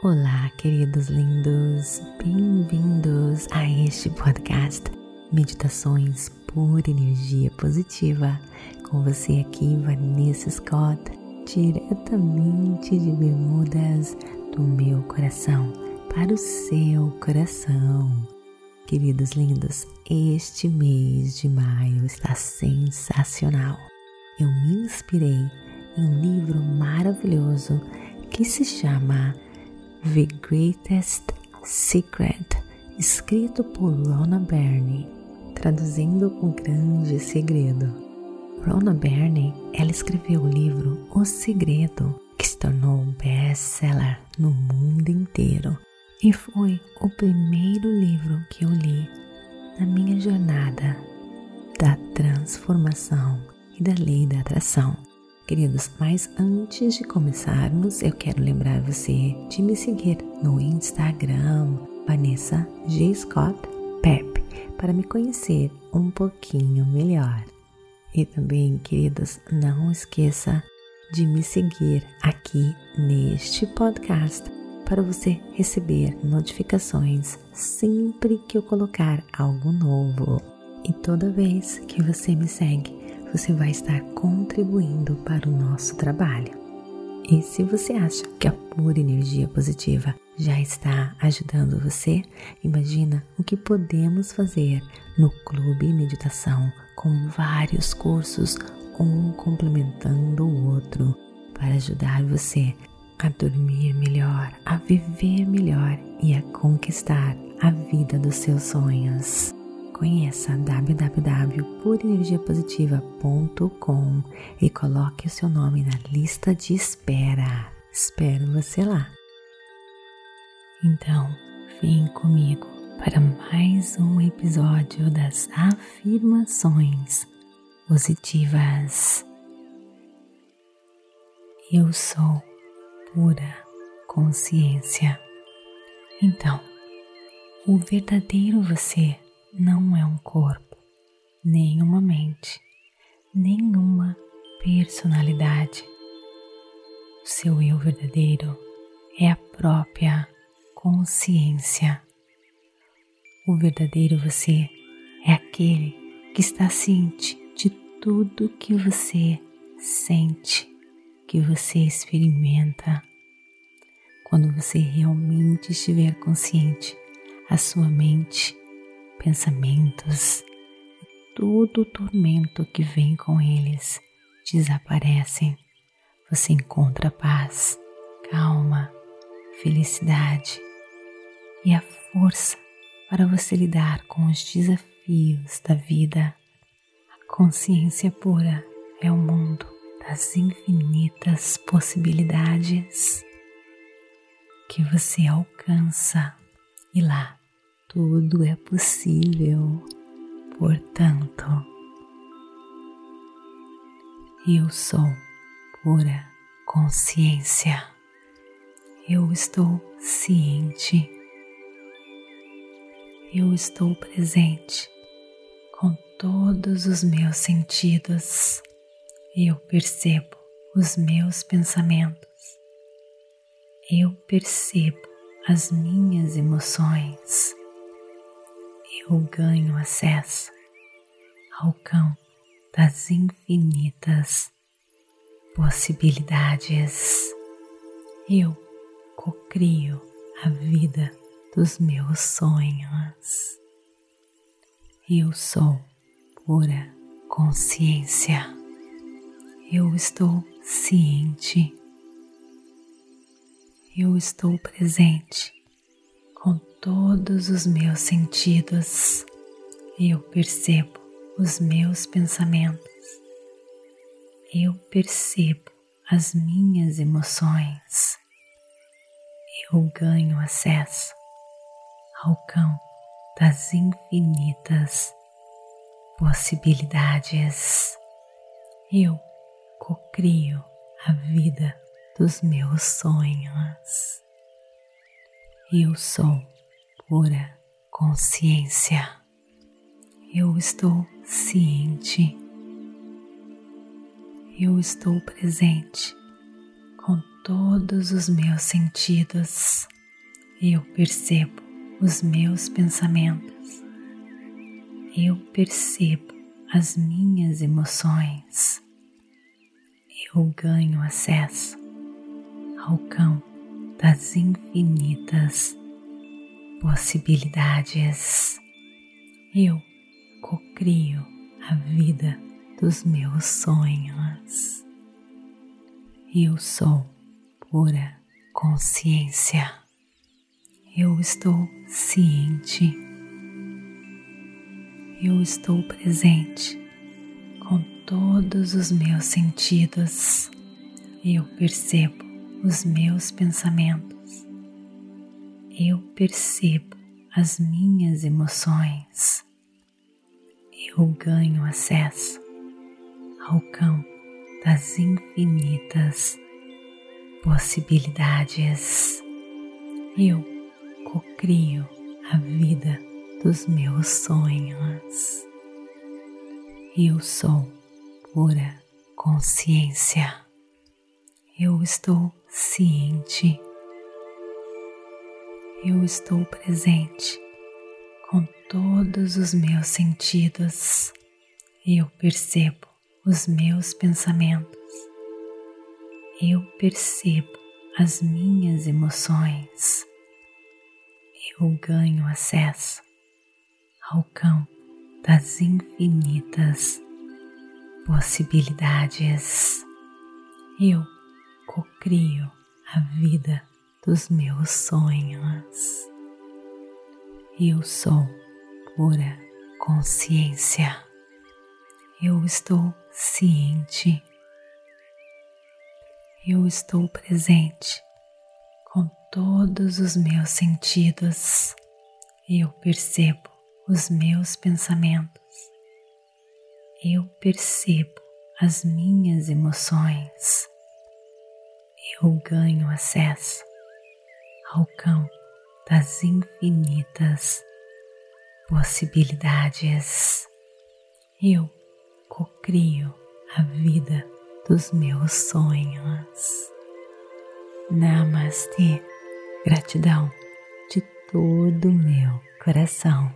Olá, queridos lindos, bem-vindos a este podcast Meditações por Energia Positiva. Com você aqui, Vanessa Scott, diretamente de Bermudas, do meu coração para o seu coração. Queridos lindos, este mês de maio está sensacional. Eu me inspirei em um livro maravilhoso que se chama The Greatest Secret, escrito por Rona Byrne, traduzindo O Grande Segredo. Rona Byrne, ela escreveu o livro O Segredo, que se tornou um best-seller no mundo inteiro e foi o primeiro livro que eu li na minha jornada da transformação e da lei da atração. Queridos, mas antes de começarmos, eu quero lembrar você de me seguir no Instagram, Vanessa G. Scott Pep, para me conhecer um pouquinho melhor. E também, queridos, não esqueça de me seguir aqui neste podcast para você receber notificações sempre que eu colocar algo novo. E toda vez que você me segue, você vai estar contribuindo para o nosso trabalho. E se você acha que a pura energia positiva já está ajudando você, imagina o que podemos fazer no Clube Meditação com vários cursos, um complementando o outro, para ajudar você a dormir melhor, a viver melhor e a conquistar a vida dos seus sonhos. Conheça www.purenergiapositiva.com e coloque o seu nome na lista de espera. Espero você lá. Então, vem comigo para mais um episódio das afirmações positivas. Eu sou pura consciência. Então, o verdadeiro você não é um corpo, nem uma mente, nenhuma personalidade. O seu eu verdadeiro é a própria consciência. O verdadeiro você é aquele que está ciente de tudo que você sente, que você experimenta. Quando você realmente estiver consciente, a sua mente pensamentos e todo o tormento que vem com eles desaparecem. Você encontra paz, calma, felicidade e a força para você lidar com os desafios da vida. A consciência pura é o mundo das infinitas possibilidades que você alcança e lá tudo é possível. Portanto, eu sou pura consciência. Eu estou ciente. Eu estou presente com todos os meus sentidos. Eu percebo os meus pensamentos. Eu percebo as minhas emoções eu ganho acesso ao campo das infinitas possibilidades. Eu cocrio a vida dos meus sonhos. Eu sou pura consciência. Eu estou ciente. Eu estou presente com todos os meus sentidos. Eu percebo os meus pensamentos. Eu percebo as minhas emoções. Eu ganho acesso ao campo das infinitas possibilidades. Eu cocrio a vida dos meus sonhos. Eu sou pura consciência. Eu estou ciente. Eu estou presente com todos os meus sentidos, eu percebo os meus pensamentos, eu percebo as minhas emoções, eu ganho acesso ao campo das infinitas possibilidades. Eu cocrio a vida dos meus sonhos. Eu sou pura consciência. Eu estou ciente. Eu estou presente com todos os meus sentidos. Eu percebo os meus pensamentos. Eu percebo as minhas emoções. Eu ganho acesso ao campo das infinitas possibilidades. Eu cocrio a vida dos meus sonhos. Eu sou pura consciência. Eu estou ciente. Eu estou presente com todos os meus sentidos. Eu percebo os meus pensamentos. Eu percebo as minhas emoções. Eu ganho acesso ao campo das infinitas possibilidades. Eu cocrio a vida dos meus sonhos. Eu sou pura consciência. Eu estou ciente. Eu estou presente com todos os meus sentidos. Eu percebo os meus pensamentos. Eu percebo as minhas emoções eu ganho acesso ao campo das infinitas possibilidades. Eu cocrio a vida dos meus sonhos. Namastê, gratidão de todo o meu coração.